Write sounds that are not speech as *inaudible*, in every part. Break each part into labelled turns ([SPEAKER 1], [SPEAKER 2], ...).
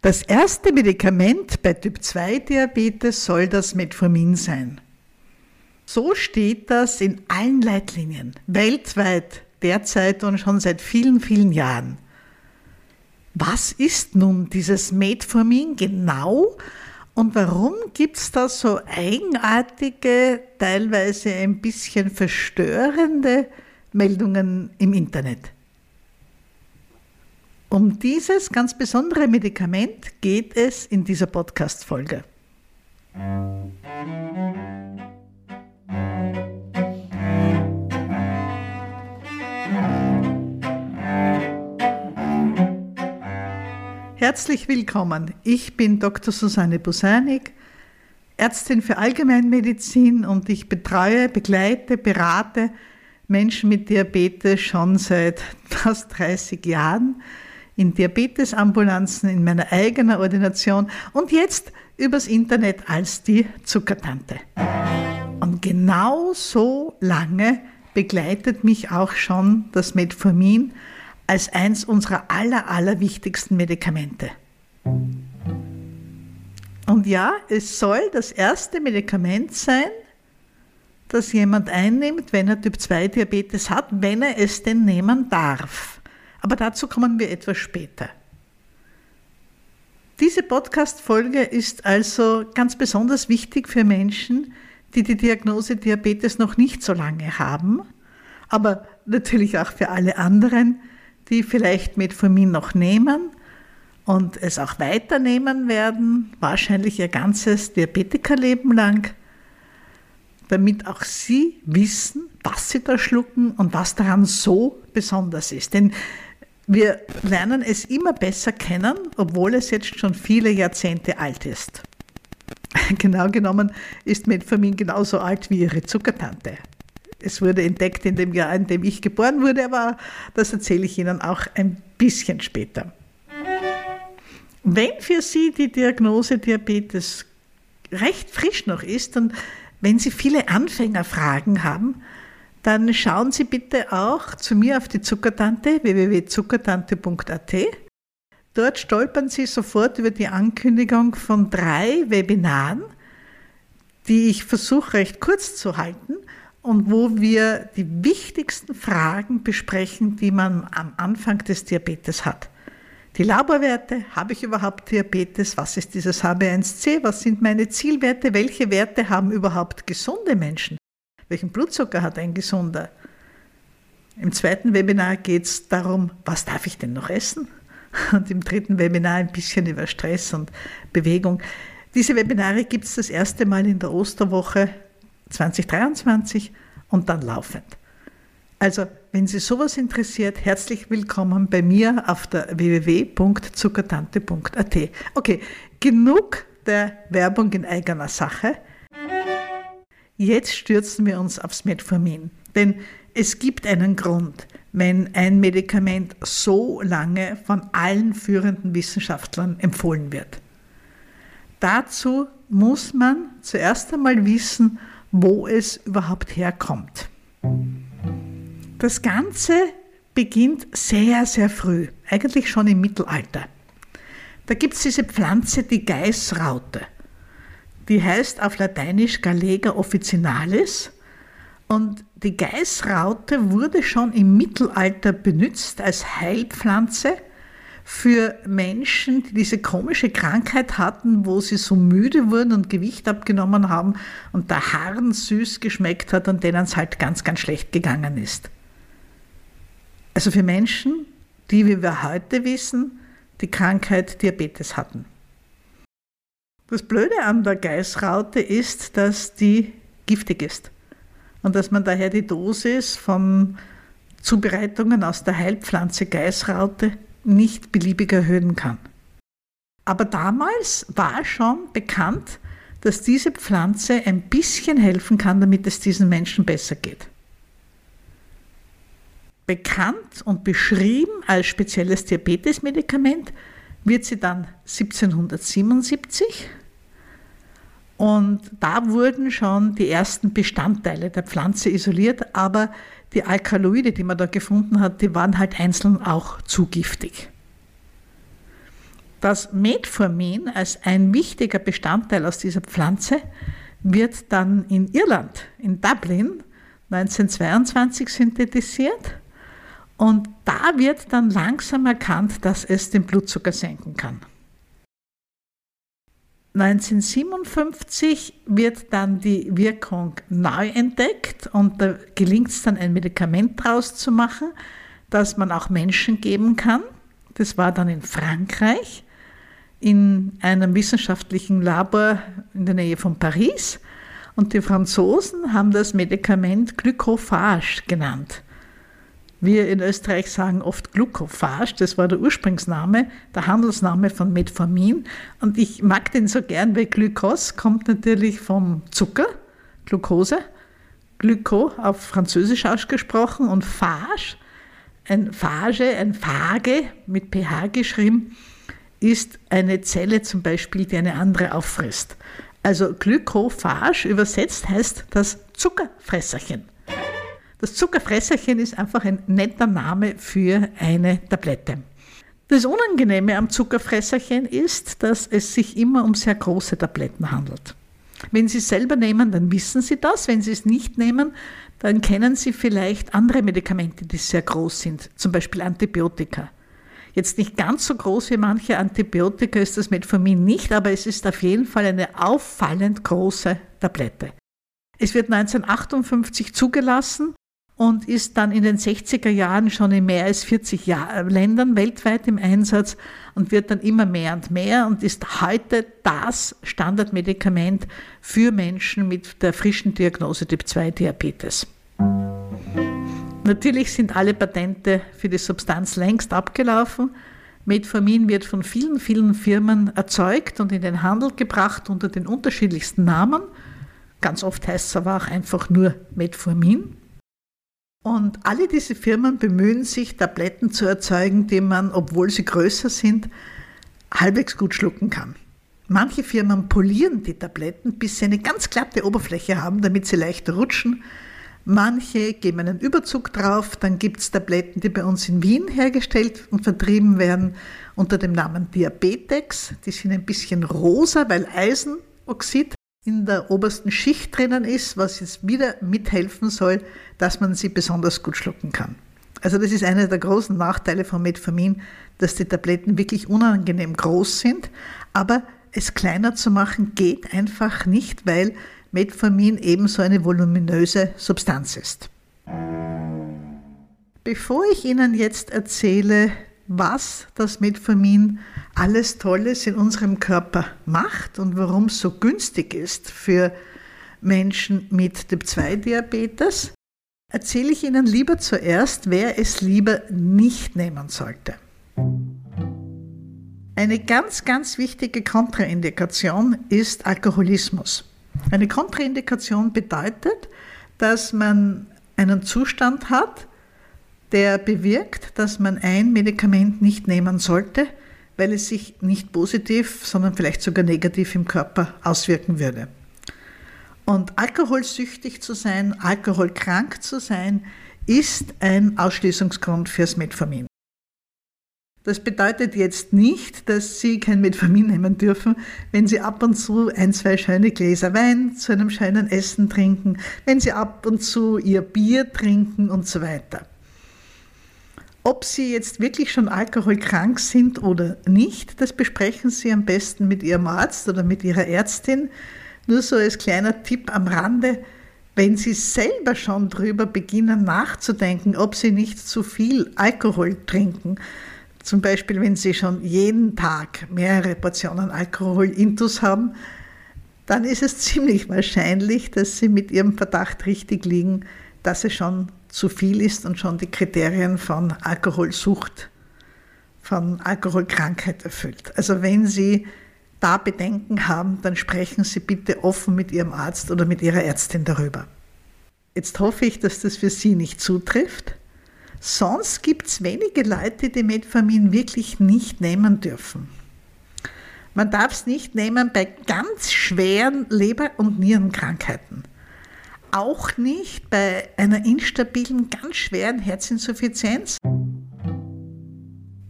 [SPEAKER 1] Das erste Medikament bei Typ-2-Diabetes soll das Metformin sein. So steht das in allen Leitlinien, weltweit derzeit und schon seit vielen, vielen Jahren. Was ist nun dieses Metformin genau und warum gibt es da so eigenartige, teilweise ein bisschen verstörende Meldungen im Internet? Um dieses ganz besondere Medikament geht es in dieser Podcast-Folge. Herzlich willkommen. Ich bin Dr. Susanne Busanik, Ärztin für Allgemeinmedizin und ich betreue, begleite, berate Menschen mit Diabetes schon seit fast 30 Jahren in Diabetesambulanzen, in meiner eigenen Ordination und jetzt übers Internet als die Zuckertante. Und genau so lange begleitet mich auch schon das Metformin als eins unserer aller, aller wichtigsten Medikamente. Und ja, es soll das erste Medikament sein, das jemand einnimmt, wenn er Typ 2 Diabetes hat, wenn er es denn nehmen darf. Aber dazu kommen wir etwas später. Diese Podcast-Folge ist also ganz besonders wichtig für Menschen, die die Diagnose Diabetes noch nicht so lange haben, aber natürlich auch für alle anderen, die vielleicht Metformin noch nehmen und es auch weiternehmen werden, wahrscheinlich ihr ganzes Diabetikerleben lang, damit auch sie wissen, was sie da schlucken und was daran so besonders ist. Denn wir lernen es immer besser kennen, obwohl es jetzt schon viele Jahrzehnte alt ist. *laughs* Genau genommen ist Metformin genauso alt wie ihre Zuckertante. Es wurde entdeckt in dem Jahr, in dem ich geboren wurde, aber das erzähle ich Ihnen auch ein bisschen später. Wenn für Sie die Diagnose Diabetes recht frisch noch ist und wenn Sie viele Anfängerfragen haben, dann schauen Sie bitte auch zu mir auf die Zuckertante www.zuckertante.at. Dort stolpern Sie sofort über die Ankündigung von drei Webinaren, die ich versuche recht kurz zu halten und wo wir die wichtigsten Fragen besprechen, die man am Anfang des Diabetes hat. Die Laborwerte, habe ich überhaupt Diabetes? Was ist dieses HB1C? Was sind meine Zielwerte? Welche Werte haben überhaupt gesunde Menschen? Welchen Blutzucker hat ein Gesunder. Im zweiten Webinar geht es darum, was darf ich denn noch essen? Und im dritten Webinar ein bisschen über Stress und Bewegung. Diese Webinare gibt es das erste Mal in der Osterwoche 2023 und dann laufend. Also, wenn Sie sowas interessiert, herzlich willkommen bei mir auf der www.zuckertante.at. Okay, genug der Werbung in eigener Sache. Jetzt stürzen wir uns aufs Metformin. Denn es gibt einen Grund, wenn ein Medikament so lange von allen führenden Wissenschaftlern empfohlen wird. Dazu muss man zuerst einmal wissen, wo es überhaupt herkommt. Das Ganze beginnt sehr, sehr früh, eigentlich schon im Mittelalter. Da gibt es diese Pflanze, die Geißraute die heißt auf Lateinisch Galega officinalis. Und die Geißraute wurde schon im Mittelalter benutzt als Heilpflanze für Menschen, die diese komische Krankheit hatten, wo sie so müde wurden und Gewicht abgenommen haben und der Harn süß geschmeckt hat und denen es halt ganz, ganz schlecht gegangen ist. Also für Menschen, die, wie wir heute wissen, die Krankheit Diabetes hatten. Das Blöde an der Geißraute ist, dass die giftig ist und dass man daher die Dosis von Zubereitungen aus der Heilpflanze Geißraute nicht beliebig erhöhen kann. Aber damals war schon bekannt, dass diese Pflanze ein bisschen helfen kann, damit es diesen Menschen besser geht. Bekannt und beschrieben als spezielles Diabetesmedikament wird sie dann 1777 und da wurden schon die ersten Bestandteile der Pflanze isoliert, aber die Alkaloide, die man da gefunden hat, die waren halt einzeln auch zu giftig. Das Metformin als ein wichtiger Bestandteil aus dieser Pflanze wird dann in Irland, in Dublin, 1922 synthetisiert. Und da wird dann langsam erkannt, dass es den Blutzucker senken kann. 1957 wird dann die Wirkung neu entdeckt und da gelingt es dann ein Medikament draus zu machen, das man auch Menschen geben kann. Das war dann in Frankreich in einem wissenschaftlichen Labor in der Nähe von Paris. Und die Franzosen haben das Medikament Glycophage genannt. Wir in Österreich sagen oft Glucophage, das war der Ursprungsname, der Handelsname von Metformin. Und ich mag den so gern, weil Glykos kommt natürlich vom Zucker, Glucose, Glyco auf Französisch ausgesprochen und Phage, ein Phage, ein Phage mit pH geschrieben, ist eine Zelle zum Beispiel, die eine andere auffrisst. Also Glykophage übersetzt heißt das Zuckerfresserchen. Das Zuckerfresserchen ist einfach ein netter Name für eine Tablette. Das Unangenehme am Zuckerfresserchen ist, dass es sich immer um sehr große Tabletten handelt. Wenn Sie es selber nehmen, dann wissen Sie das. Wenn Sie es nicht nehmen, dann kennen Sie vielleicht andere Medikamente, die sehr groß sind, zum Beispiel Antibiotika. Jetzt nicht ganz so groß wie manche Antibiotika ist das Metformin nicht, aber es ist auf jeden Fall eine auffallend große Tablette. Es wird 1958 zugelassen und ist dann in den 60er Jahren schon in mehr als 40 Jahr Ländern weltweit im Einsatz und wird dann immer mehr und mehr und ist heute das Standardmedikament für Menschen mit der frischen Diagnose Typ 2 Diabetes. Natürlich sind alle Patente für die Substanz längst abgelaufen. Metformin wird von vielen, vielen Firmen erzeugt und in den Handel gebracht unter den unterschiedlichsten Namen. Ganz oft heißt es aber auch einfach nur Metformin. Und alle diese Firmen bemühen sich, Tabletten zu erzeugen, die man, obwohl sie größer sind, halbwegs gut schlucken kann. Manche Firmen polieren die Tabletten, bis sie eine ganz glatte Oberfläche haben, damit sie leichter rutschen. Manche geben einen Überzug drauf. Dann gibt es Tabletten, die bei uns in Wien hergestellt und vertrieben werden unter dem Namen Diabetex. Die sind ein bisschen rosa, weil Eisenoxid in der obersten Schicht drinnen ist, was jetzt wieder mithelfen soll, dass man sie besonders gut schlucken kann. Also das ist einer der großen Nachteile von Metformin, dass die Tabletten wirklich unangenehm groß sind, aber es kleiner zu machen geht einfach nicht, weil Metformin ebenso eine voluminöse Substanz ist. Bevor ich Ihnen jetzt erzähle, was das Metformin alles Tolles in unserem Körper macht und warum es so günstig ist für Menschen mit Typ-2-Diabetes, erzähle ich Ihnen lieber zuerst, wer es lieber nicht nehmen sollte. Eine ganz, ganz wichtige Kontraindikation ist Alkoholismus. Eine Kontraindikation bedeutet, dass man einen Zustand hat, der bewirkt, dass man ein Medikament nicht nehmen sollte, weil es sich nicht positiv, sondern vielleicht sogar negativ im Körper auswirken würde. Und alkoholsüchtig zu sein, alkoholkrank zu sein, ist ein Ausschließungsgrund fürs Metformin. Das bedeutet jetzt nicht, dass Sie kein Metformin nehmen dürfen, wenn Sie ab und zu ein, zwei schöne Gläser Wein zu einem schönen Essen trinken, wenn Sie ab und zu Ihr Bier trinken und so weiter. Ob Sie jetzt wirklich schon alkoholkrank sind oder nicht, das besprechen Sie am besten mit Ihrem Arzt oder mit Ihrer Ärztin. Nur so als kleiner Tipp am Rande, wenn Sie selber schon darüber beginnen nachzudenken, ob Sie nicht zu viel Alkohol trinken, zum Beispiel wenn Sie schon jeden Tag mehrere Portionen Alkohol intus haben, dann ist es *laughs* ziemlich wahrscheinlich, dass Sie mit Ihrem Verdacht richtig liegen, dass es schon zu viel ist und schon die Kriterien von Alkoholsucht, von Alkoholkrankheit erfüllt. Also wenn Sie da Bedenken haben, dann sprechen Sie bitte offen mit Ihrem Arzt oder mit Ihrer Ärztin darüber. Jetzt hoffe ich, dass das für Sie nicht zutrifft. Sonst gibt es wenige Leute, die Metformin wirklich nicht nehmen dürfen. Man darf es nicht nehmen bei ganz schweren Leber- und Nierenkrankheiten auch nicht bei einer instabilen, ganz schweren Herzinsuffizienz.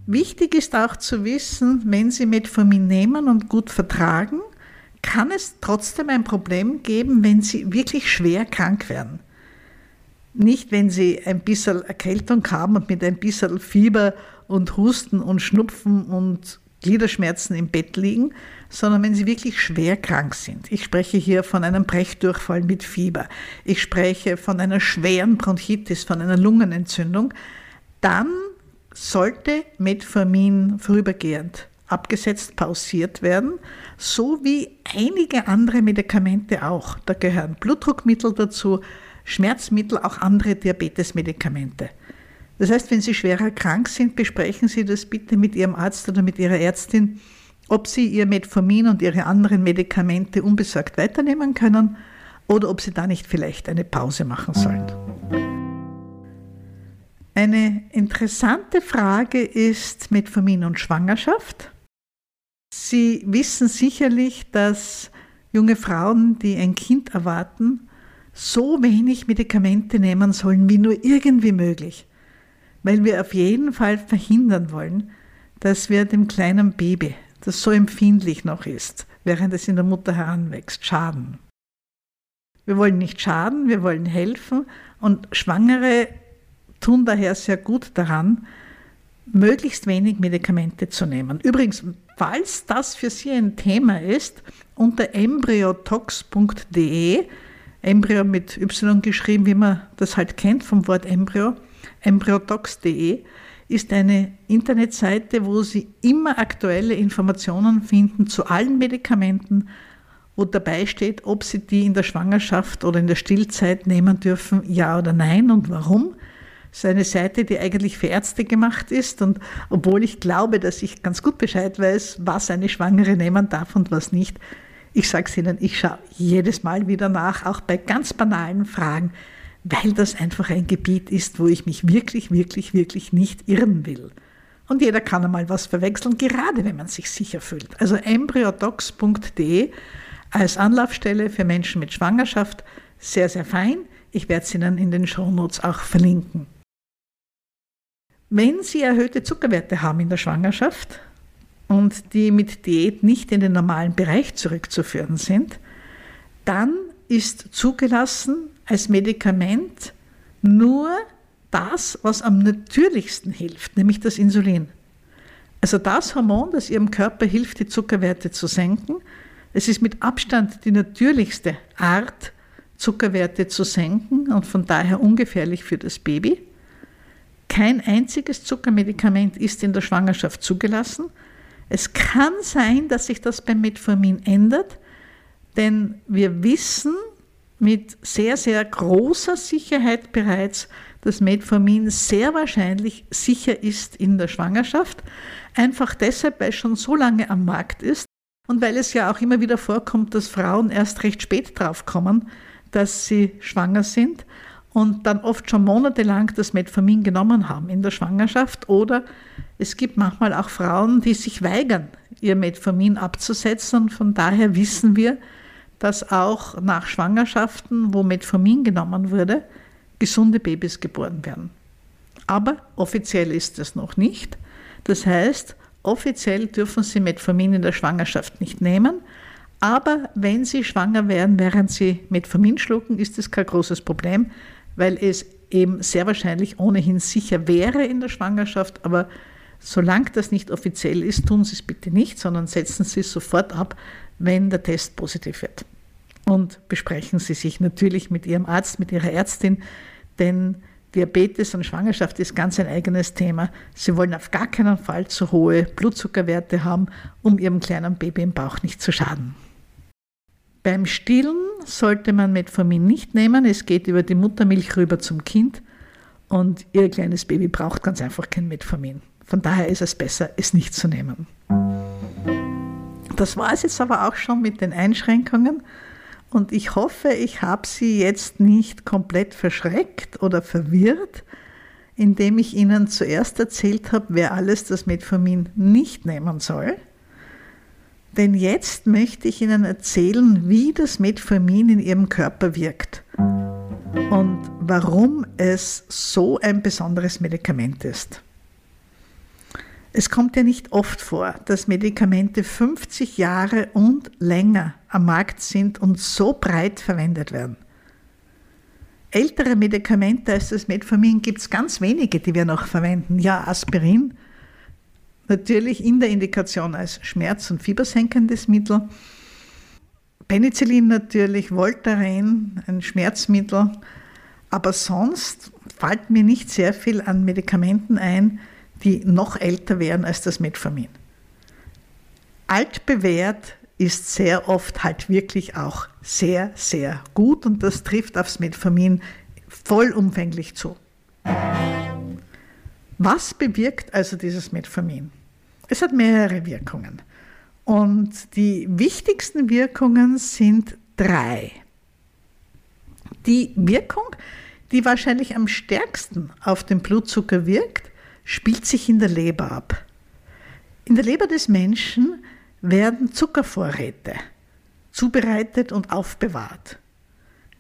[SPEAKER 1] Wichtig ist auch zu wissen, wenn Sie Metformin nehmen und gut vertragen, kann es trotzdem ein Problem geben, wenn Sie wirklich schwer krank werden. Nicht, wenn Sie ein bisschen Erkältung haben und mit ein bisschen Fieber und Husten und Schnupfen und Gliederschmerzen im Bett liegen, sondern wenn sie wirklich schwer krank sind. Ich spreche hier von einem Brechdurchfall mit Fieber. Ich spreche von einer schweren Bronchitis, von einer Lungenentzündung. Dann sollte Metformin vorübergehend abgesetzt, pausiert werden, so wie einige andere Medikamente auch. Da gehören Blutdruckmittel dazu, Schmerzmittel, auch andere Diabetesmedikamente. Das heißt, wenn Sie schwerer krank sind, besprechen Sie das bitte mit Ihrem Arzt oder mit Ihrer Ärztin, ob Sie Ihr Metformin und Ihre anderen Medikamente unbesorgt weiternehmen können oder ob Sie da nicht vielleicht eine Pause machen sollen. Eine interessante Frage ist Metformin und Schwangerschaft. Sie wissen sicherlich, dass junge Frauen, die ein Kind erwarten, so wenig Medikamente nehmen sollen wie nur irgendwie möglich weil wir auf jeden Fall verhindern wollen, dass wir dem kleinen Baby, das so empfindlich noch ist, während es in der Mutter heranwächst, schaden. Wir wollen nicht schaden, wir wollen helfen und Schwangere tun daher sehr gut daran, möglichst wenig Medikamente zu nehmen. Übrigens, falls das für Sie ein Thema ist, unter embryotox.de, Embryo mit Y geschrieben, wie man das halt kennt vom Wort Embryo, embryodocs.de ist eine Internetseite, wo Sie immer aktuelle Informationen finden zu allen Medikamenten, wo dabei steht, ob Sie die in der Schwangerschaft oder in der Stillzeit nehmen dürfen, ja oder nein und warum. Das ist eine Seite, die eigentlich für Ärzte gemacht ist und obwohl ich glaube, dass ich ganz gut Bescheid weiß, was eine Schwangere nehmen darf und was nicht, ich sage es Ihnen, ich schaue jedes Mal wieder nach, auch bei ganz banalen Fragen weil das einfach ein Gebiet ist, wo ich mich wirklich, wirklich, wirklich nicht irren will. Und jeder kann einmal was verwechseln, gerade wenn man sich sicher fühlt. Also embryodocs.de als Anlaufstelle für Menschen mit Schwangerschaft, sehr, sehr fein. Ich werde es Ihnen in den Shownotes auch verlinken. Wenn Sie erhöhte Zuckerwerte haben in der Schwangerschaft und die mit Diät nicht in den normalen Bereich zurückzuführen sind, dann ist zugelassen als Medikament nur das, was am natürlichsten hilft, nämlich das Insulin. Also das Hormon, das Ihrem Körper hilft, die Zuckerwerte zu senken. Es ist mit Abstand die natürlichste Art, Zuckerwerte zu senken und von daher ungefährlich für das Baby. Kein einziges Zuckermedikament ist in der Schwangerschaft zugelassen. Es kann sein, dass sich das beim Metformin ändert, denn wir wissen, mit sehr, sehr großer Sicherheit bereits, dass Metformin sehr wahrscheinlich sicher ist in der Schwangerschaft. Einfach deshalb, weil es schon so lange am Markt ist und weil es ja auch immer wieder vorkommt, dass Frauen erst recht spät drauf kommen, dass sie schwanger sind und dann oft schon monatelang das Metformin genommen haben in der Schwangerschaft. Oder es gibt manchmal auch Frauen, die sich weigern, ihr Metformin abzusetzen. Und von daher wissen wir, dass auch nach Schwangerschaften, wo Metformin genommen wurde, gesunde Babys geboren werden. Aber offiziell ist es noch nicht. Das heißt, offiziell dürfen Sie Metformin in der Schwangerschaft nicht nehmen. Aber wenn Sie schwanger werden, während Sie Metformin schlucken, ist es kein großes Problem, weil es eben sehr wahrscheinlich ohnehin sicher wäre in der Schwangerschaft. Aber solange das nicht offiziell ist, tun Sie es bitte nicht, sondern setzen Sie es sofort ab, wenn der Test positiv wird. Und besprechen Sie sich natürlich mit Ihrem Arzt, mit Ihrer Ärztin, denn Diabetes und Schwangerschaft ist ganz ein eigenes Thema. Sie wollen auf gar keinen Fall zu hohe Blutzuckerwerte haben, um Ihrem kleinen Baby im Bauch nicht zu schaden. Beim Stillen sollte man Metformin nicht nehmen. Es geht über die Muttermilch rüber zum Kind und Ihr kleines Baby braucht ganz einfach kein Metformin. Von daher ist es besser, es nicht zu nehmen. Das war es jetzt aber auch schon mit den Einschränkungen. Und ich hoffe, ich habe Sie jetzt nicht komplett verschreckt oder verwirrt, indem ich Ihnen zuerst erzählt habe, wer alles das Metformin nicht nehmen soll. Denn jetzt möchte ich Ihnen erzählen, wie das Metformin in Ihrem Körper wirkt und warum es so ein besonderes Medikament ist. Es kommt ja nicht oft vor, dass Medikamente 50 Jahre und länger am Markt sind und so breit verwendet werden. Ältere Medikamente als das Metformin gibt es ganz wenige, die wir noch verwenden. Ja, Aspirin, natürlich in der Indikation als schmerz- und fiebersenkendes Mittel. Penicillin natürlich, Voltaren, ein Schmerzmittel. Aber sonst fällt mir nicht sehr viel an Medikamenten ein, die noch älter wären als das Metformin. Altbewährt ist sehr oft halt wirklich auch sehr, sehr gut und das trifft aufs Metformin vollumfänglich zu. Was bewirkt also dieses Metformin? Es hat mehrere Wirkungen und die wichtigsten Wirkungen sind drei. Die Wirkung, die wahrscheinlich am stärksten auf den Blutzucker wirkt, spielt sich in der Leber ab. In der Leber des Menschen werden Zuckervorräte zubereitet und aufbewahrt.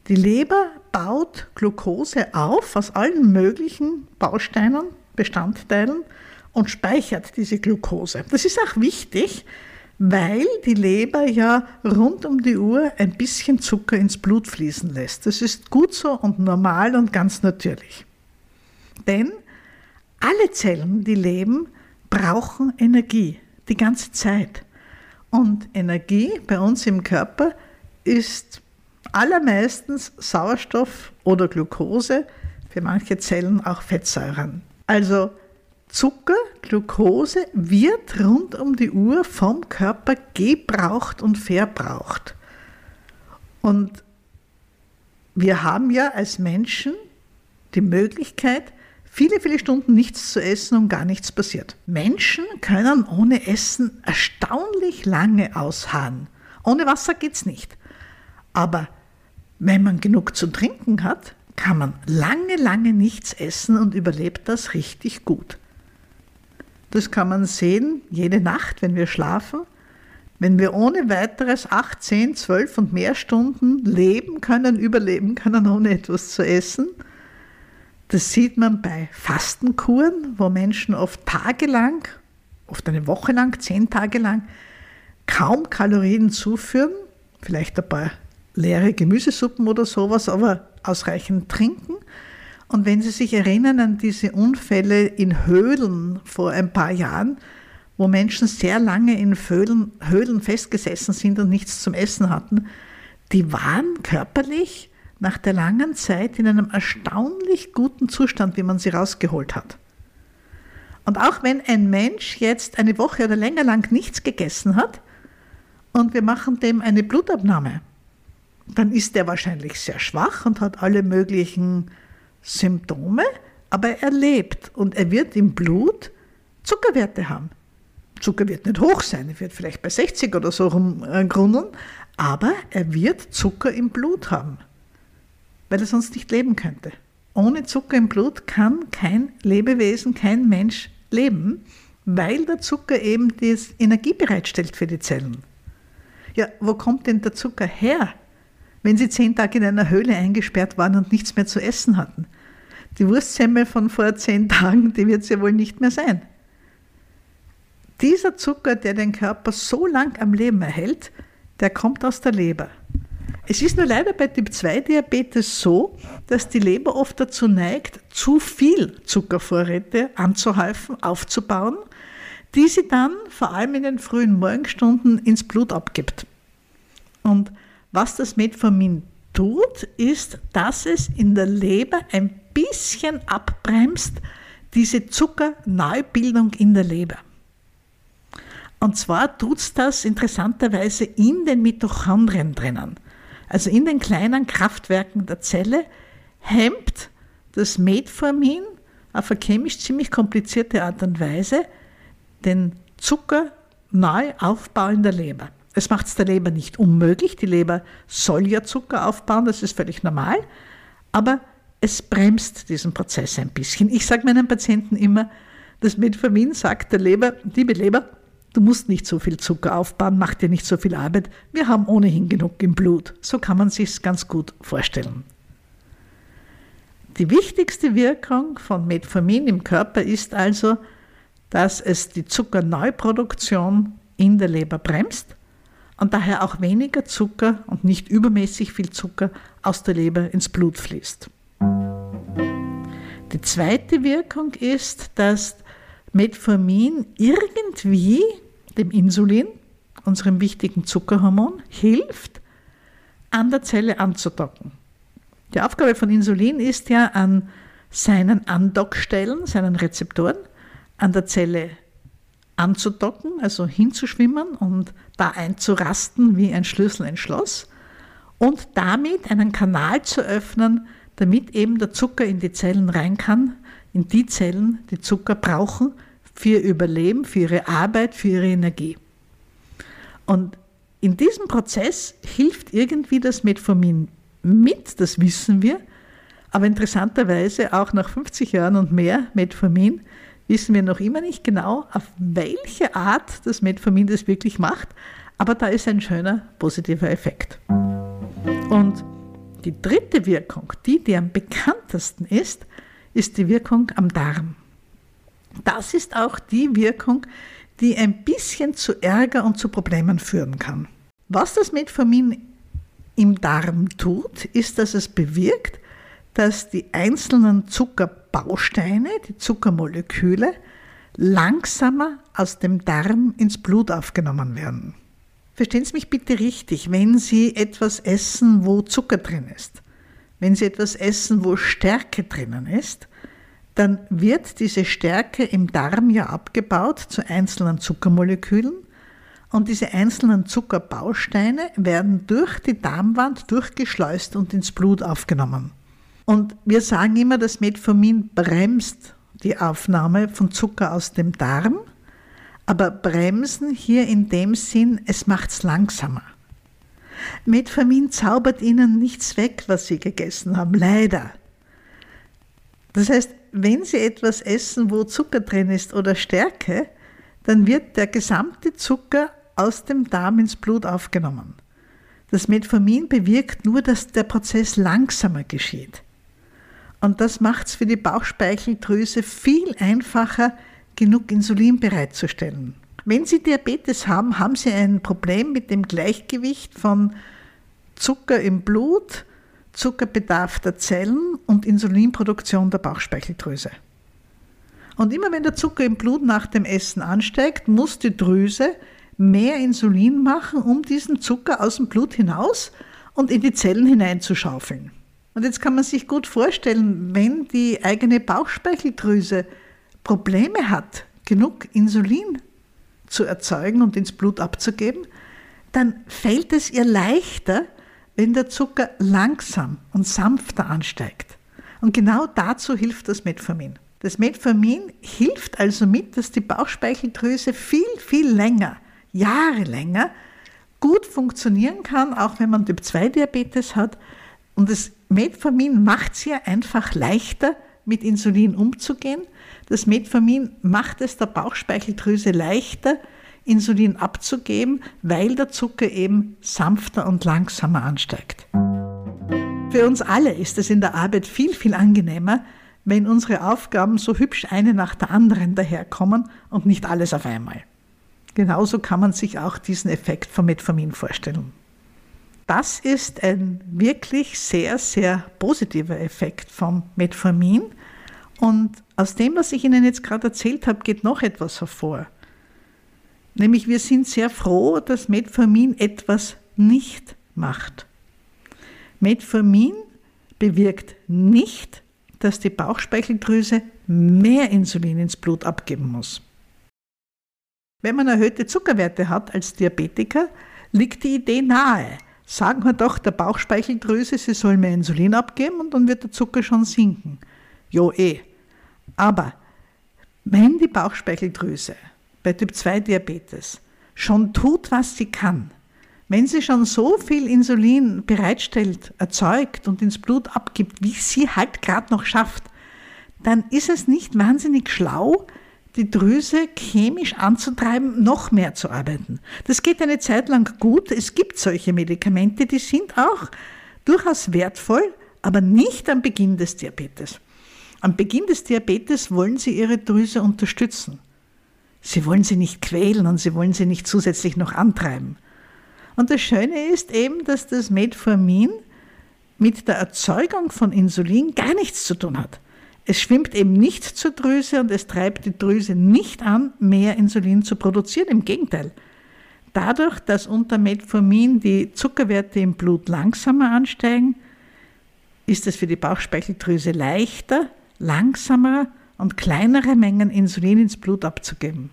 [SPEAKER 1] Die Leber baut Glucose auf aus allen möglichen Bausteinen, Bestandteilen und speichert diese Glucose. Das ist auch wichtig, weil die Leber ja rund um die Uhr ein bisschen Zucker ins Blut fließen lässt. Das ist gut so und normal und ganz natürlich. Denn alle Zellen, die leben, brauchen Energie die ganze Zeit. Und Energie bei uns im Körper ist allermeistens Sauerstoff oder Glucose, für manche Zellen auch Fettsäuren. Also Zucker, Glucose wird rund um die Uhr vom Körper gebraucht und verbraucht. Und wir haben ja als Menschen die Möglichkeit, viele, viele Stunden nichts zu essen und gar nichts passiert. Menschen können ohne Essen erstaunlich lange ausharren. Ohne Wasser geht es nicht. Aber wenn man genug zu trinken hat, kann man lange, lange nichts essen und überlebt das richtig gut. Das kann man sehen jede Nacht, wenn wir schlafen. Wenn wir ohne weiteres 8, 10, 12 und mehr Stunden leben können, überleben können, ohne etwas zu essen, das sieht man bei Fastenkuren, wo Menschen oft tagelang, oft eine Woche lang, zehn Tage lang, kaum Kalorien zuführen, vielleicht ein paar leere Gemüsesuppen oder sowas, aber ausreichend trinken. Und wenn Sie sich erinnern an diese Unfälle in Höhlen vor ein paar Jahren, wo Menschen sehr lange in Höhlen, festgesessen sind und nichts zum Essen hatten, die waren körperlich nach der langen Zeit in einem erstaunlich guten Zustand, wie man sie rausgeholt hat. Und auch wenn ein Mensch jetzt eine Woche oder länger lang nichts gegessen hat und wir machen dem eine Blutabnahme, dann ist er wahrscheinlich sehr schwach und hat alle möglichen Symptome, aber er lebt und er wird im Blut Zuckerwerte haben. Zucker wird nicht hoch sein, er wird vielleicht bei 60 oder so rumgrundeln, aber er wird Zucker im Blut haben weil er sonst nicht leben könnte. Ohne Zucker im Blut kann kein Lebewesen, kein Mensch leben, weil der Zucker eben die Energie bereitstellt für die Zellen. Ja, wo kommt denn der Zucker her, wenn sie zehn Tage in einer Höhle eingesperrt waren und nichts mehr zu essen hatten? Die Wurstsemmel von vor zehn Tagen, die wird es ja wohl nicht mehr sein. Dieser Zucker, der den Körper so lang am Leben erhält, der kommt aus der Leber. Es ist nur leider bei Typ-2-Diabetes so, dass die Leber oft dazu neigt, zu viel Zuckervorräte anzuhäufen, aufzubauen, die sie dann vor allem in den frühen Morgenstunden ins Blut abgibt. Und was das Metformin tut, ist, dass es in der Leber ein bisschen abbremst, diese Zuckerneubildung in der Leber. Und zwar tut es das interessanterweise in den Mitochondrien drinnen also in den kleinen Kraftwerken der Zelle, hemmt das Metformin auf eine chemisch ziemlich komplizierte Art und Weise den Zucker neu Aufbau in der Leber. Es macht es der Leber nicht unmöglich. Die Leber soll ja Zucker aufbauen, das ist völlig normal. Aber es bremst diesen Prozess ein bisschen. Ich sage meinen Patienten immer, das Metformin sagt der Leber, liebe Leber, Du musst nicht so viel Zucker aufbauen, mach dir nicht so viel Arbeit. Wir haben ohnehin genug im Blut. So kann man sich ganz gut vorstellen. Die wichtigste Wirkung von Metformin im Körper ist also, dass es die Zuckerneuproduktion in der Leber bremst und daher auch weniger Zucker und nicht übermäßig viel Zucker aus der Leber ins Blut fließt. Die zweite Wirkung ist, dass Metformin irgendwie dem Insulin, unserem wichtigen Zuckerhormon, hilft, an der Zelle anzudocken. Die Aufgabe von Insulin ist ja an seinen Andockstellen, seinen Rezeptoren, an der Zelle anzudocken, also hinzuschwimmen und da einzurasten wie ein Schlüssel ein Schloss und damit einen Kanal zu öffnen, damit eben der Zucker in die Zellen rein kann, in die Zellen, die Zucker brauchen für ihr Überleben, für ihre Arbeit, für ihre Energie. Und in diesem Prozess hilft irgendwie das Metformin mit, das wissen wir, aber interessanterweise auch nach 50 Jahren und mehr Metformin wissen wir noch immer nicht genau, auf welche Art das Metformin das wirklich macht, aber da ist ein schöner positiver Effekt. Und die dritte Wirkung, die, die am bekanntesten ist, ist die Wirkung am Darm. Das ist auch die Wirkung, die ein bisschen zu Ärger und zu Problemen führen kann. Was das Metformin im Darm tut, ist, dass es bewirkt, dass die einzelnen Zuckerbausteine, die Zuckermoleküle, langsamer aus dem Darm ins Blut aufgenommen werden. Verstehen Sie mich bitte richtig, wenn Sie etwas essen, wo Zucker drin ist, wenn Sie etwas essen, wo Stärke drinnen ist, dann wird diese Stärke im Darm ja abgebaut zu einzelnen Zuckermolekülen und diese einzelnen Zuckerbausteine werden durch die Darmwand durchgeschleust und ins Blut aufgenommen. Und wir sagen immer, das Metformin bremst die Aufnahme von Zucker aus dem Darm, aber bremsen hier in dem Sinn, es macht es langsamer. Metformin zaubert Ihnen nichts weg, was Sie gegessen haben, leider. Das heißt, wenn Sie etwas essen, wo Zucker drin ist oder Stärke, dann wird der gesamte Zucker aus dem Darm ins Blut aufgenommen. Das Metformin bewirkt nur, dass der Prozess langsamer geschieht. Und das macht es für die Bauchspeicheldrüse viel einfacher, genug Insulin bereitzustellen. Wenn Sie Diabetes haben, haben Sie ein Problem mit dem Gleichgewicht von Zucker im Blut, Zuckerbedarf der Zellen und Insulinproduktion der Bauchspeicheldrüse. Und immer wenn der Zucker im Blut nach dem Essen ansteigt, muss die Drüse mehr Insulin machen, um diesen Zucker aus dem Blut hinaus und in die Zellen hineinzuschaufeln. Und jetzt kann man sich gut vorstellen, wenn die eigene Bauchspeicheldrüse Probleme hat, genug Insulin zu erzeugen und ins Blut abzugeben, dann fällt es ihr leichter, wenn der Zucker langsam und sanfter ansteigt. Und genau dazu hilft das Metformin. Das Metformin hilft also mit, dass die Bauchspeicheldrüse viel, viel länger, Jahre länger, gut funktionieren kann, auch wenn man Typ-2-Diabetes hat, und das Metformin macht es ihr einfach leichter, mit Insulin umzugehen. Das Metformin macht es der Bauchspeicheldrüse leichter, Insulin abzugeben, weil der Zucker eben sanfter und langsamer ansteigt. Für uns alle ist es in der Arbeit viel, viel angenehmer, wenn unsere Aufgaben so hübsch eine nach der anderen daherkommen und nicht alles auf einmal. Genauso kann man sich auch diesen Effekt vom Metformin vorstellen. Das ist ein wirklich sehr, sehr positiver Effekt vom Metformin. Und aus dem, was ich Ihnen jetzt gerade erzählt habe, geht noch etwas hervor. Nämlich wir sind sehr froh, dass Metformin etwas nicht macht. Metformin bewirkt nicht, dass die Bauchspeicheldrüse mehr Insulin ins Blut abgeben muss. Wenn man erhöhte Zuckerwerte hat als Diabetiker, liegt die Idee nahe, Sagen wir doch der Bauchspeicheldrüse, sie soll mehr Insulin abgeben und dann wird der Zucker schon sinken. Jo eh. Aber wenn die Bauchspeicheldrüse bei Typ 2 Diabetes schon tut, was sie kann, wenn sie schon so viel Insulin bereitstellt, erzeugt und ins Blut abgibt, wie sie halt gerade noch schafft, dann ist es nicht wahnsinnig schlau, die Drüse chemisch anzutreiben, noch mehr zu arbeiten. Das geht eine Zeit lang gut. Es gibt solche Medikamente, die sind auch durchaus wertvoll, aber nicht am Beginn des Diabetes. Am Beginn des Diabetes wollen Sie Ihre Drüse unterstützen. Sie wollen sie nicht quälen und sie wollen sie nicht zusätzlich noch antreiben. Und das Schöne ist eben, dass das Metformin mit der Erzeugung von Insulin gar nichts zu tun hat. Es schwimmt eben nicht zur Drüse und es treibt die Drüse nicht an, mehr Insulin zu produzieren. Im Gegenteil. Dadurch, dass unter Metformin die Zuckerwerte im Blut langsamer ansteigen, ist es für die Bauchspeicheldrüse leichter, langsamer und kleinere Mengen Insulin ins Blut abzugeben.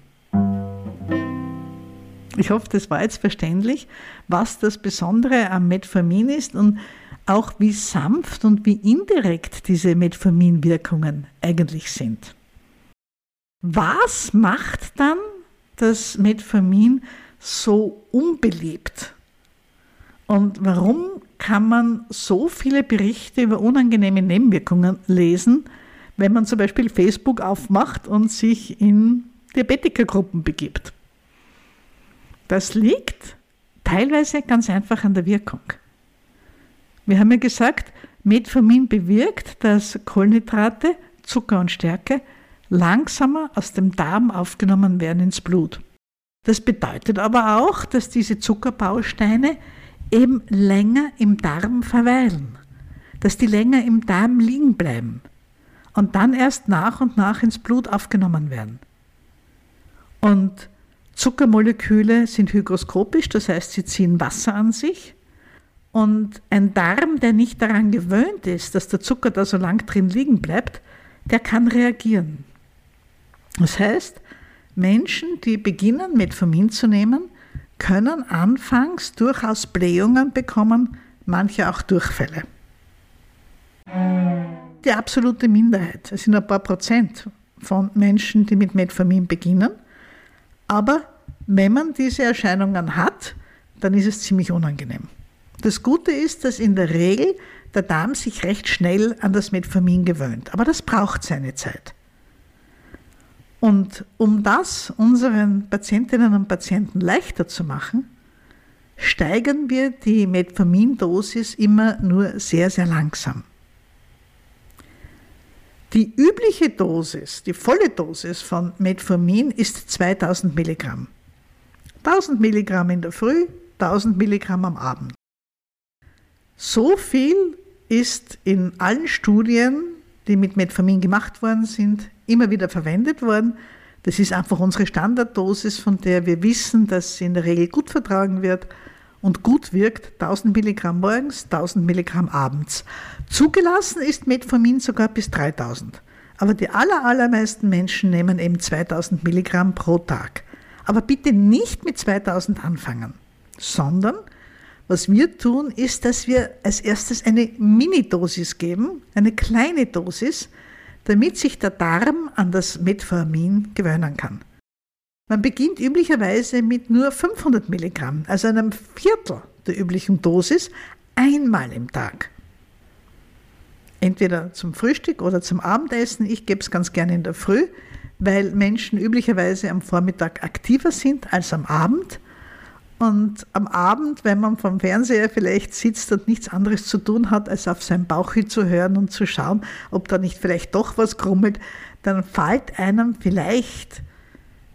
[SPEAKER 1] Ich hoffe, das war jetzt verständlich, was das Besondere am Metformin ist und auch wie sanft und wie indirekt diese Metforminwirkungen eigentlich sind. Was macht dann das Metformin so unbeliebt? Und warum kann man so viele Berichte über unangenehme Nebenwirkungen lesen, wenn man zum Beispiel Facebook aufmacht und sich in Diabetikergruppen begibt? Das liegt teilweise ganz einfach an der Wirkung. Wir haben ja gesagt, Metformin bewirkt, dass Kohlenhydrate, Zucker und Stärke langsamer aus dem Darm aufgenommen werden ins Blut. Das bedeutet aber auch, dass diese Zuckerbausteine eben länger im Darm verweilen, dass die länger im Darm liegen bleiben und dann erst nach und nach ins Blut aufgenommen werden. Und Zuckermoleküle sind hygroskopisch, das heißt, sie ziehen Wasser an sich. Und ein Darm, der nicht daran gewöhnt ist, dass der Zucker da so lang drin liegen bleibt, der kann reagieren. Das heißt, Menschen, die beginnen, Metformin zu nehmen, können anfangs durchaus Blähungen bekommen, manche auch Durchfälle. Die absolute Minderheit, es sind ein paar Prozent von Menschen, die mit Metformin beginnen, aber wenn man diese Erscheinungen hat, dann ist es ziemlich unangenehm. Das Gute ist, dass in der Regel der Darm sich recht schnell an das Metformin gewöhnt, aber das braucht seine Zeit. Und um das unseren Patientinnen und Patienten leichter zu machen, steigern wir die Metformin-Dosis immer nur sehr, sehr langsam. Die übliche Dosis, die volle Dosis von Metformin ist 2000 Milligramm. 1000 Milligramm in der Früh, 1000 Milligramm am Abend. So viel ist in allen Studien, die mit Metformin gemacht worden sind, immer wieder verwendet worden. Das ist einfach unsere Standarddosis, von der wir wissen, dass sie in der Regel gut vertragen wird und gut wirkt. 1000 Milligramm morgens, 1000 Milligramm abends. Zugelassen ist Metformin sogar bis 3000. Aber die aller, allermeisten Menschen nehmen eben 2000 Milligramm pro Tag. Aber bitte nicht mit 2000 anfangen, sondern was wir tun, ist, dass wir als erstes eine Minidosis geben, eine kleine Dosis, damit sich der Darm an das Metformin gewöhnen kann. Man beginnt üblicherweise mit nur 500 Milligramm, also einem Viertel der üblichen Dosis, einmal im Tag. Entweder zum Frühstück oder zum Abendessen. Ich gebe es ganz gerne in der Früh, weil Menschen üblicherweise am Vormittag aktiver sind als am Abend. Und am Abend, wenn man vom Fernseher vielleicht sitzt und nichts anderes zu tun hat, als auf sein Bauchhü zu hören und zu schauen, ob da nicht vielleicht doch was krummelt, dann fällt einem vielleicht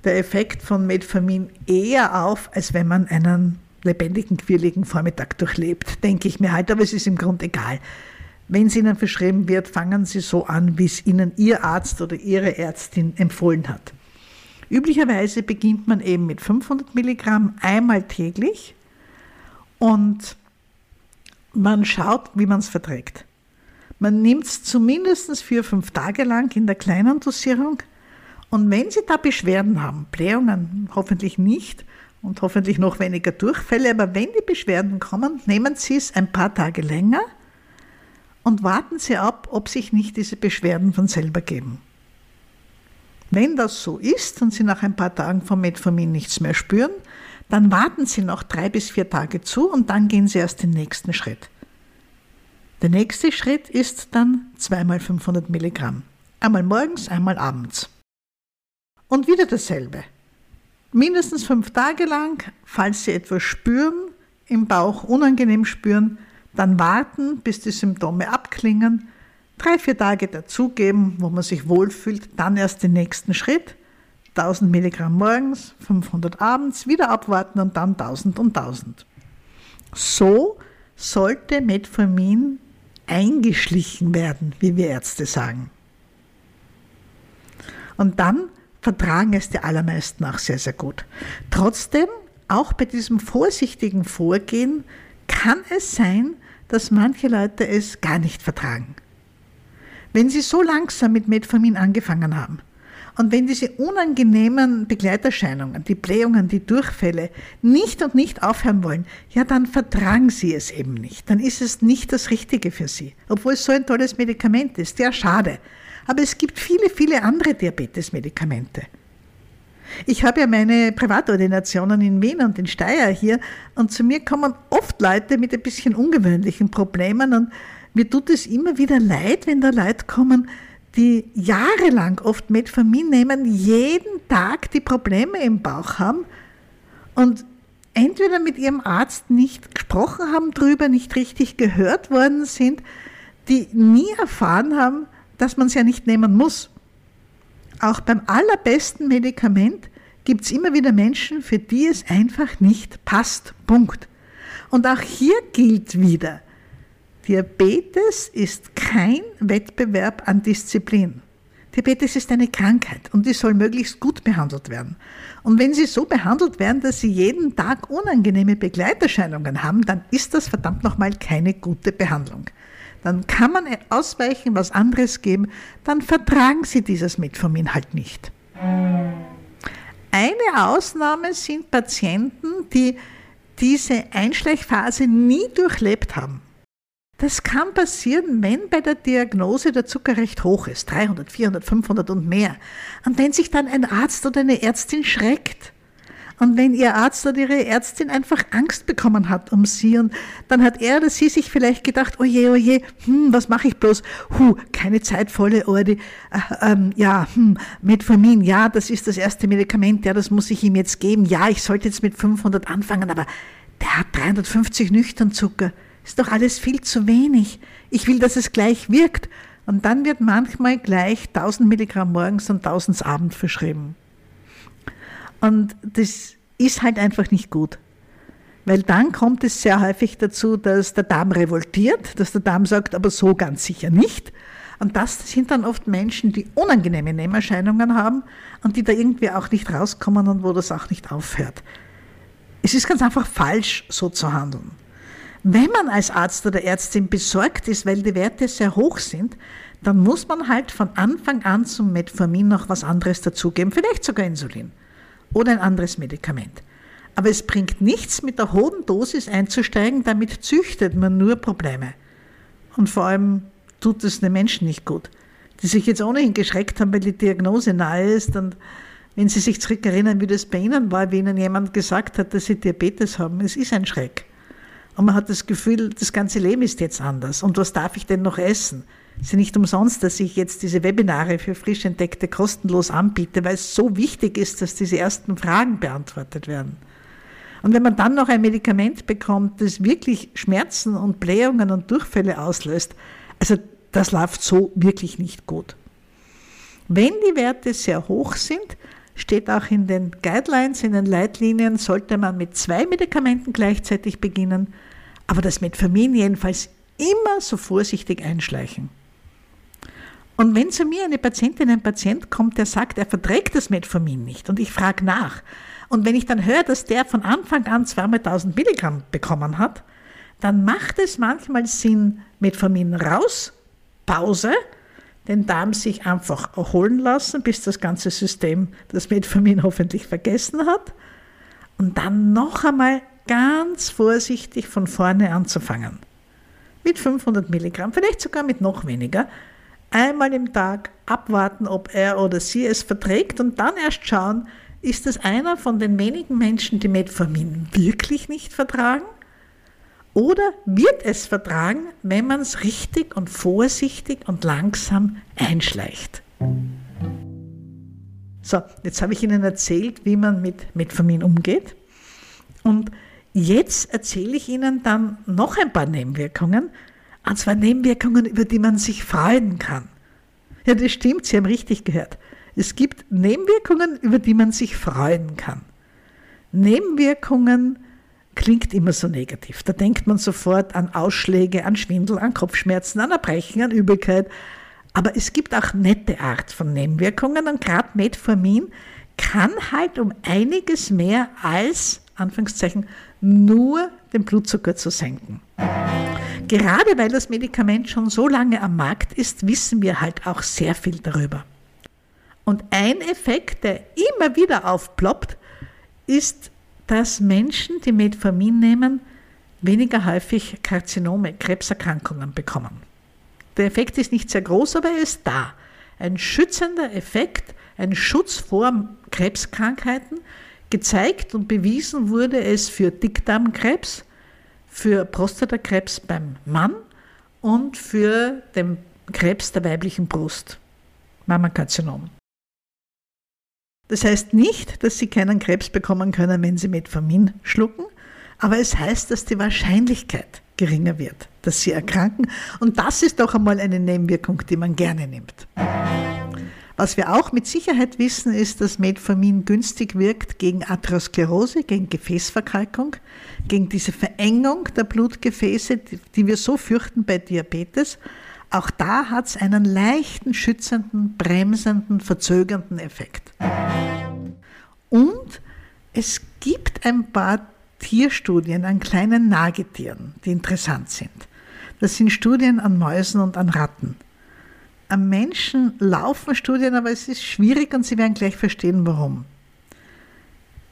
[SPEAKER 1] der Effekt von Metformin eher auf, als wenn man einen lebendigen, quirligen Vormittag durchlebt, denke ich mir halt, aber es ist im Grunde egal. Wenn es Ihnen verschrieben wird, fangen Sie so an, wie es Ihnen Ihr Arzt oder Ihre Ärztin empfohlen hat. Üblicherweise beginnt man eben mit 500 Milligramm einmal täglich und man schaut, wie man es verträgt. Man nimmt es zumindest vier, fünf Tage lang in der kleinen Dosierung und wenn Sie da Beschwerden haben, Blähungen hoffentlich nicht und hoffentlich noch weniger Durchfälle, aber wenn die Beschwerden kommen, nehmen Sie es ein paar Tage länger und warten Sie ab, ob sich nicht diese Beschwerden von selber geben. Wenn das so ist und Sie nach ein paar Tagen vom Metformin nichts mehr spüren, dann warten Sie noch drei bis vier Tage zu und dann gehen Sie erst den nächsten Schritt. Der nächste Schritt ist dann zweimal 500 Milligramm. Einmal morgens, einmal abends. Und wieder dasselbe. Mindestens fünf Tage lang, falls Sie etwas spüren, im Bauch unangenehm spüren, dann warten, bis die Symptome abklingen, drei, vier Tage dazugeben, wo man sich wohlfühlt, dann erst den nächsten Schritt, 1000 Milligramm morgens, 500 abends, wieder abwarten und dann 1000 und 1000. So sollte Metformin eingeschlichen werden, wie wir Ärzte sagen. Und dann vertragen es die allermeisten auch sehr, sehr gut. Trotzdem, auch bei diesem vorsichtigen Vorgehen, kann es sein, dass manche Leute es gar nicht vertragen. Wenn sie so langsam mit Metformin angefangen haben und wenn diese unangenehmen Begleiterscheinungen, die Blähungen, die Durchfälle nicht und nicht aufhören wollen, ja, dann vertragen sie es eben nicht. Dann ist es nicht das Richtige für sie, obwohl es so ein tolles Medikament ist. Ja, schade. Aber es gibt viele, viele andere Diabetesmedikamente. Ich habe ja meine Privatordinationen in Wien und in Steyr hier und zu mir kommen oft Leute mit ein bisschen ungewöhnlichen Problemen und mir tut es immer wieder leid, wenn da Leute kommen, die jahrelang oft Metformin nehmen, jeden Tag die Probleme im Bauch haben und entweder mit ihrem Arzt nicht gesprochen haben drüber, nicht richtig gehört worden sind, die nie erfahren haben, dass man es ja nicht nehmen muss. Auch beim allerbesten Medikament gibt es immer wieder Menschen, für die es einfach nicht passt. Punkt. Und auch hier gilt wieder, Diabetes ist kein Wettbewerb an Disziplin. Diabetes ist eine Krankheit und die soll möglichst gut behandelt werden. Und wenn sie so behandelt werden, dass sie jeden Tag unangenehme Begleiterscheinungen haben, dann ist das verdammt nochmal keine gute Behandlung dann kann man ausweichen, was anderes geben, dann vertragen sie dieses Metformin halt nicht. Eine Ausnahme sind Patienten, die diese Einschleichphase nie durchlebt haben. Das kann passieren, wenn bei der Diagnose der Zucker recht hoch ist, 300, 400, 500 und mehr. Und wenn sich dann ein Arzt oder eine Ärztin schreckt und wenn Ihr Arzt oder Ihre Ärztin einfach Angst bekommen hat um Sie und dann hat er oder sie sich vielleicht gedacht, oje, oje, hm, was mache ich bloß? Huh, keine zeitvolle Orde. Äh, ähm, ja, hm, Metformin, ja, das ist das erste Medikament, ja, das muss ich ihm jetzt geben. Ja, ich sollte jetzt mit 500 anfangen, aber der hat 350 nüchtern Zucker. Ist doch alles viel zu wenig. Ich will, dass es gleich wirkt. Und dann wird manchmal gleich 1000 Milligramm morgens und 1000 abends verschrieben. Und das ist halt einfach nicht gut. Weil dann kommt es sehr häufig dazu, dass der Darm revoltiert, dass der Darm sagt, aber so ganz sicher nicht. Und das sind dann oft Menschen, die unangenehme Nehmerscheinungen haben und die da irgendwie auch nicht rauskommen und wo das auch nicht aufhört. Es ist ganz einfach falsch, so zu handeln. Wenn man als Arzt oder Ärztin besorgt ist, weil die Werte sehr hoch sind, dann muss man halt von Anfang an zum Metformin noch was anderes dazugeben, vielleicht sogar Insulin oder ein anderes Medikament. Aber es bringt nichts, mit der hohen Dosis einzusteigen, damit züchtet man nur Probleme. Und vor allem tut es den Menschen nicht gut, die sich jetzt ohnehin geschreckt haben, weil die Diagnose nahe ist. Und wenn Sie sich zurückerinnern, wie das bei Ihnen war, wie Ihnen jemand gesagt hat, dass Sie Diabetes haben, es ist ein Schreck. Und man hat das Gefühl, das ganze Leben ist jetzt anders. Und was darf ich denn noch essen? Es ist nicht umsonst, dass ich jetzt diese Webinare für frisch entdeckte kostenlos anbiete, weil es so wichtig ist, dass diese ersten Fragen beantwortet werden. Und wenn man dann noch ein Medikament bekommt, das wirklich Schmerzen und Blähungen und Durchfälle auslöst, also das läuft so wirklich nicht gut. Wenn die Werte sehr hoch sind, steht auch in den Guidelines, in den Leitlinien, sollte man mit zwei Medikamenten gleichzeitig beginnen, aber das Metformin jedenfalls immer so vorsichtig einschleichen. Und wenn zu mir eine Patientin, ein Patient kommt, der sagt, er verträgt das Metformin nicht und ich frage nach, und wenn ich dann höre, dass der von Anfang an zweimal 1000 Milligramm bekommen hat, dann macht es manchmal Sinn, Metformin raus, Pause, den Darm sich einfach erholen lassen, bis das ganze System das Metformin *laughs* hoffentlich vergessen hat und dann noch einmal ganz vorsichtig von vorne anzufangen. Mit 500 Milligramm, vielleicht sogar mit noch weniger, einmal im Tag abwarten, ob er oder sie es verträgt und dann erst schauen, ist es einer von den wenigen Menschen, die Metformin wirklich nicht vertragen? Oder wird es vertragen, wenn man es richtig und vorsichtig und langsam einschleicht? So, jetzt habe ich Ihnen erzählt, wie man mit Metformin umgeht. Und jetzt erzähle ich Ihnen dann noch ein paar Nebenwirkungen, und zwar Nebenwirkungen, über die man sich freuen kann. Ja, das stimmt, Sie haben richtig gehört. es gibt Nebenwirkungen, über die man sich freuen kann. Nebenwirkungen klingt immer so negativ. Da denkt man sofort an Ausschläge, an Schwindel, an Kopfschmerzen, an Erbrechen, an Übelkeit. Aber es gibt auch nette Art von Nebenwirkungen und gerade Metformin kann halt um einiges mehr als, Anführungszeichen, nur den Blutzucker zu senken. Gerade weil das Medikament schon so lange am Markt ist, wissen wir halt auch sehr viel darüber. Und ein Effekt, der immer wieder aufploppt, ist, dass Menschen, die Metformin nehmen, weniger häufig Karzinome, Krebserkrankungen bekommen. Der Effekt ist nicht sehr groß, aber er ist da. Ein schützender Effekt, ein Schutz vor Krebskrankheiten. Gezeigt und bewiesen wurde es für Dickdarmkrebs, für Prostatakrebs beim Mann und für den Krebs der weiblichen Brust, Mammakarzinom. Das heißt nicht, dass Sie keinen Krebs bekommen können, wenn Sie Metformin schlucken, aber es heißt, dass die Wahrscheinlichkeit geringer wird, dass Sie erkranken. Und das ist doch einmal eine Nebenwirkung, die man gerne nimmt. Was wir auch mit Sicherheit wissen, ist, dass Metformin günstig wirkt gegen Atherosklerose, gegen Gefäßverkalkung, gegen diese Verengung der Blutgefäße, die wir so fürchten bei Diabetes. Auch da hat es einen leichten, schützenden, bremsenden, verzögernden Effekt. Und es gibt ein paar Tierstudien an kleinen Nagetieren, die interessant sind. Das sind Studien an Mäusen und an Ratten. Am Menschen laufen Studien, aber es ist schwierig und Sie werden gleich verstehen, warum.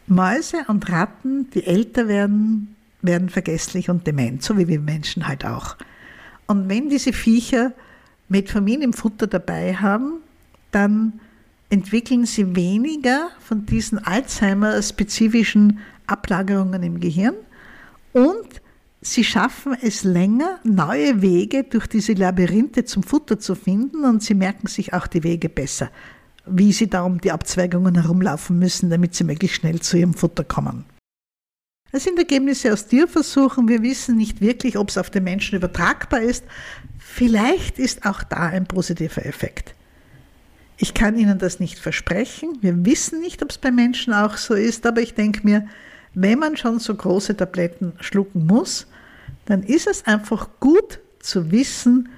[SPEAKER 1] Mäuse und Ratten, die älter werden, werden vergesslich und dement, so wie wir Menschen halt auch. Und wenn diese Viecher Metformin im Futter dabei haben, dann entwickeln sie weniger von diesen Alzheimer-spezifischen Ablagerungen im Gehirn und sie schaffen es länger, neue Wege durch diese Labyrinthe zum Futter zu finden und sie merken sich auch die Wege besser, wie sie da um die Abzweigungen herumlaufen müssen, damit sie möglichst schnell zu ihrem Futter kommen. Das sind Ergebnisse aus Tierversuchen. Wir wissen nicht wirklich, ob es auf den Menschen übertragbar ist. Vielleicht ist auch da ein positiver Effekt. Ich kann Ihnen das nicht versprechen. Wir wissen nicht, ob es bei Menschen auch so ist, aber ich denke mir, wenn man schon so große Tabletten schlucken muss, dann ist es einfach gut zu wissen,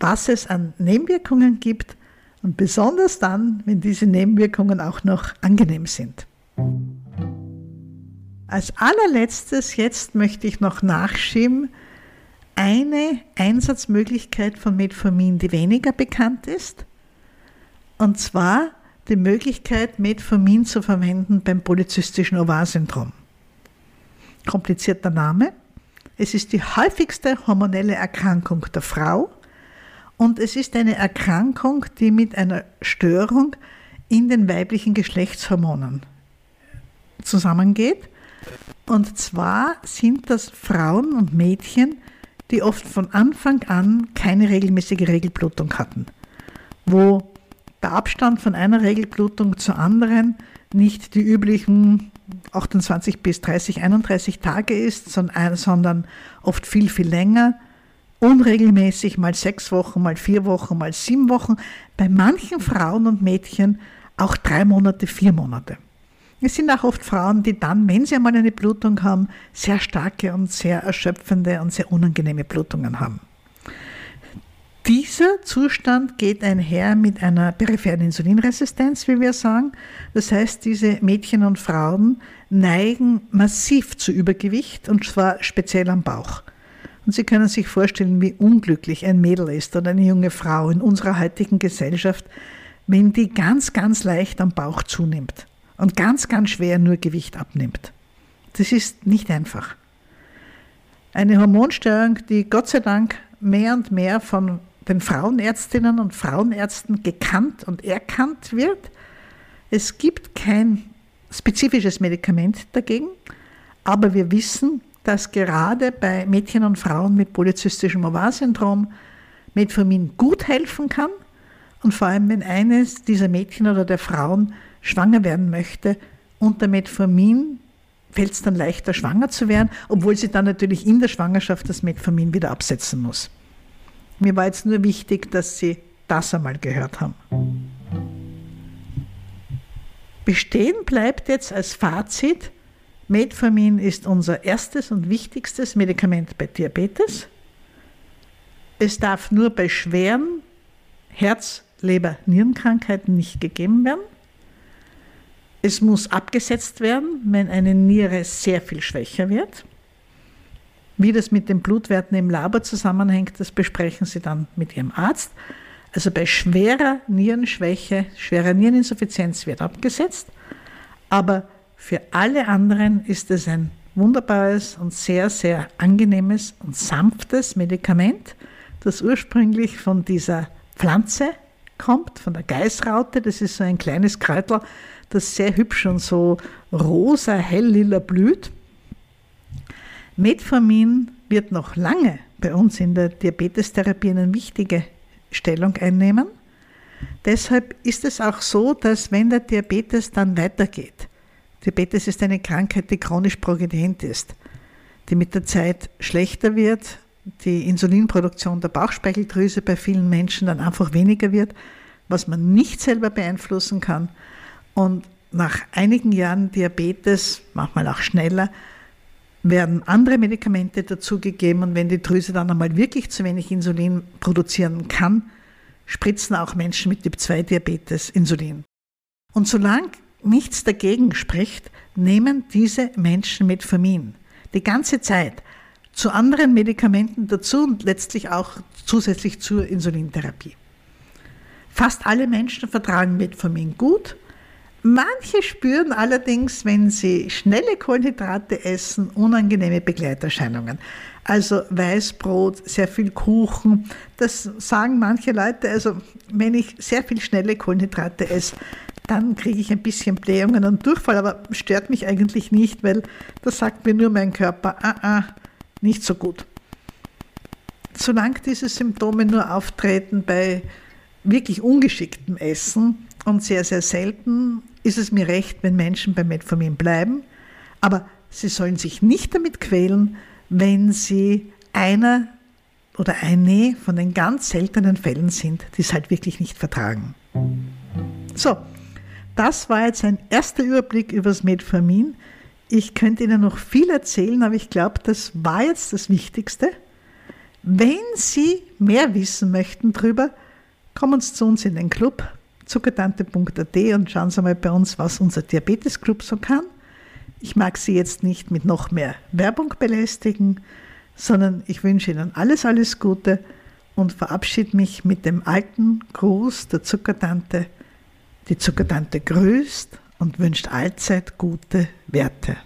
[SPEAKER 1] was es an Nebenwirkungen gibt und besonders dann, wenn diese Nebenwirkungen auch noch angenehm sind. Als allerletztes jetzt möchte ich noch nachschieben, eine Einsatzmöglichkeit von Metformin, die weniger bekannt ist, und zwar die Möglichkeit, Metformin zu verwenden beim polyzystischen Ovarsyndrom. Komplizierter Name. Es ist die häufigste hormonelle Erkrankung der Frau und es ist eine Erkrankung, die mit einer Störung in den weiblichen Geschlechtshormonen zusammengeht. Und zwar sind das Frauen und Mädchen, die oft von Anfang an keine regelmäßige Regelblutung hatten, wo der Abstand von einer Regelblutung zur anderen nicht die üblichen 28 bis 30, 31 Tage ist, sondern oft viel, viel länger, unregelmäßig, mal sechs Wochen, mal vier Wochen, mal sieben Wochen, bei manchen Frauen und Mädchen auch drei Monate, vier Monate. Es sind auch oft Frauen, die dann, wenn sie einmal eine Blutung haben, sehr starke und sehr erschöpfende und sehr unangenehme Blutungen haben. Dieser Zustand geht einher mit einer peripheren Insulinresistenz, wie wir sagen. Das heißt, diese Mädchen und Frauen neigen massiv zu Übergewicht und zwar speziell am Bauch. Und Sie können sich vorstellen, wie unglücklich ein Mädel ist oder eine junge Frau in unserer heutigen Gesellschaft, wenn die ganz, ganz leicht am Bauch zunimmt und ganz, ganz schwer nur Gewicht abnimmt. Das ist nicht einfach. Eine Hormonstörung, die Gott sei Dank mehr und mehr von den Frauenärztinnen und Frauenärzten gekannt und erkannt wird. Es gibt kein spezifisches Medikament dagegen, aber wir wissen, dass gerade bei Mädchen und Frauen mit polyzystischem Ovarsyndrom Metformin gut helfen kann und vor allem, wenn eines dieser Mädchen oder der Frauen schwanger werden möchte, unter Metformin fällt es dann leichter, schwanger zu werden, obwohl sie dann natürlich in der Schwangerschaft das Metformin wieder absetzen muss. Mir war jetzt nur wichtig, dass Sie das einmal gehört haben. Bestehen bleibt jetzt als Fazit, Metformin ist unser erstes und wichtigstes Medikament bei Diabetes. Es darf nur bei schweren Herz-, Leber-, Nierenkrankheiten nicht gegeben werden. Es muss abgesetzt werden, wenn eine Niere sehr viel schwächer wird. Wie das mit den Blutwerten im Labor zusammenhängt, das besprechen Sie dann mit Ihrem Arzt. Also bei schwerer Nierenschwäche, schwerer Niereninsuffizienz wird abgesetzt, aber für alle anderen ist es ein wunderbares und sehr, sehr angenehmes und sanftes Medikament, das ursprünglich von dieser Pflanze kommt, von der Geißraute. Das ist so ein kleines Kräutel, das sehr hübsch und so rosa, hell-lila blüht. Metformin wird noch lange bei uns in der Diabetestherapie eine wichtige Stellung einnehmen. Deshalb ist es auch so, dass wenn der Diabetes dann weitergeht, Diabetes ist eine Krankheit, die chronisch progredient ist, die mit der Zeit schlechter wird, die Insulinproduktion der Bauchspeicheldrüse bei vielen Menschen dann einfach weniger wird, was man nicht selber beeinflussen kann. Und nach einigen Jahren Diabetes, manchmal auch schneller, werden andere Medikamente dazugegeben und wenn die Drüse dann einmal wirklich zu wenig Insulin produzieren kann, spritzen auch Menschen mit Typ 2 Diabetes Insulin. Und solange nichts dagegen spricht, nehmen diese Menschen Metformin die ganze Zeit zu anderen Medikamenten dazu und letztlich auch zusätzlich zur Insulintherapie. Fast alle Menschen vertragen Metformin gut. Manche spüren allerdings, wenn sie schnelle Kohlenhydrate essen, unangenehme Begleiterscheinungen. Also Weißbrot, sehr viel Kuchen. Das sagen manche Leute. Also wenn ich sehr viel schnelle Kohlenhydrate esse, dann kriege ich ein bisschen Blähungen und Durchfall, aber stört mich eigentlich nicht, weil das sagt mir nur mein Körper, ah, ah, nicht so gut. Solange diese Symptome nur auftreten bei wirklich ungeschicktem Essen und sehr, sehr selten, ist es mir recht, wenn Menschen bei Metformin bleiben. Aber sie sollen sich nicht damit quälen, wenn sie einer oder eine von den ganz seltenen Fällen sind, die es halt wirklich nicht vertragen. So, das war jetzt ein erster Überblick über das Metformin. Ich könnte Ihnen noch viel erzählen, aber ich glaube, das war jetzt das Wichtigste. Wenn Sie mehr wissen möchten darüber, kommen Sie zu uns in den Club zuckertante.at und schauen Sie mal bei uns, was unser Diabetesclub so kann. Ich mag Sie jetzt nicht mit noch mehr Werbung belästigen, sondern ich wünsche Ihnen alles, alles Gute und verabschiede mich mit dem alten Gruß der Zuckertante. Die Zuckertante grüßt und wünscht allzeit gute Werte.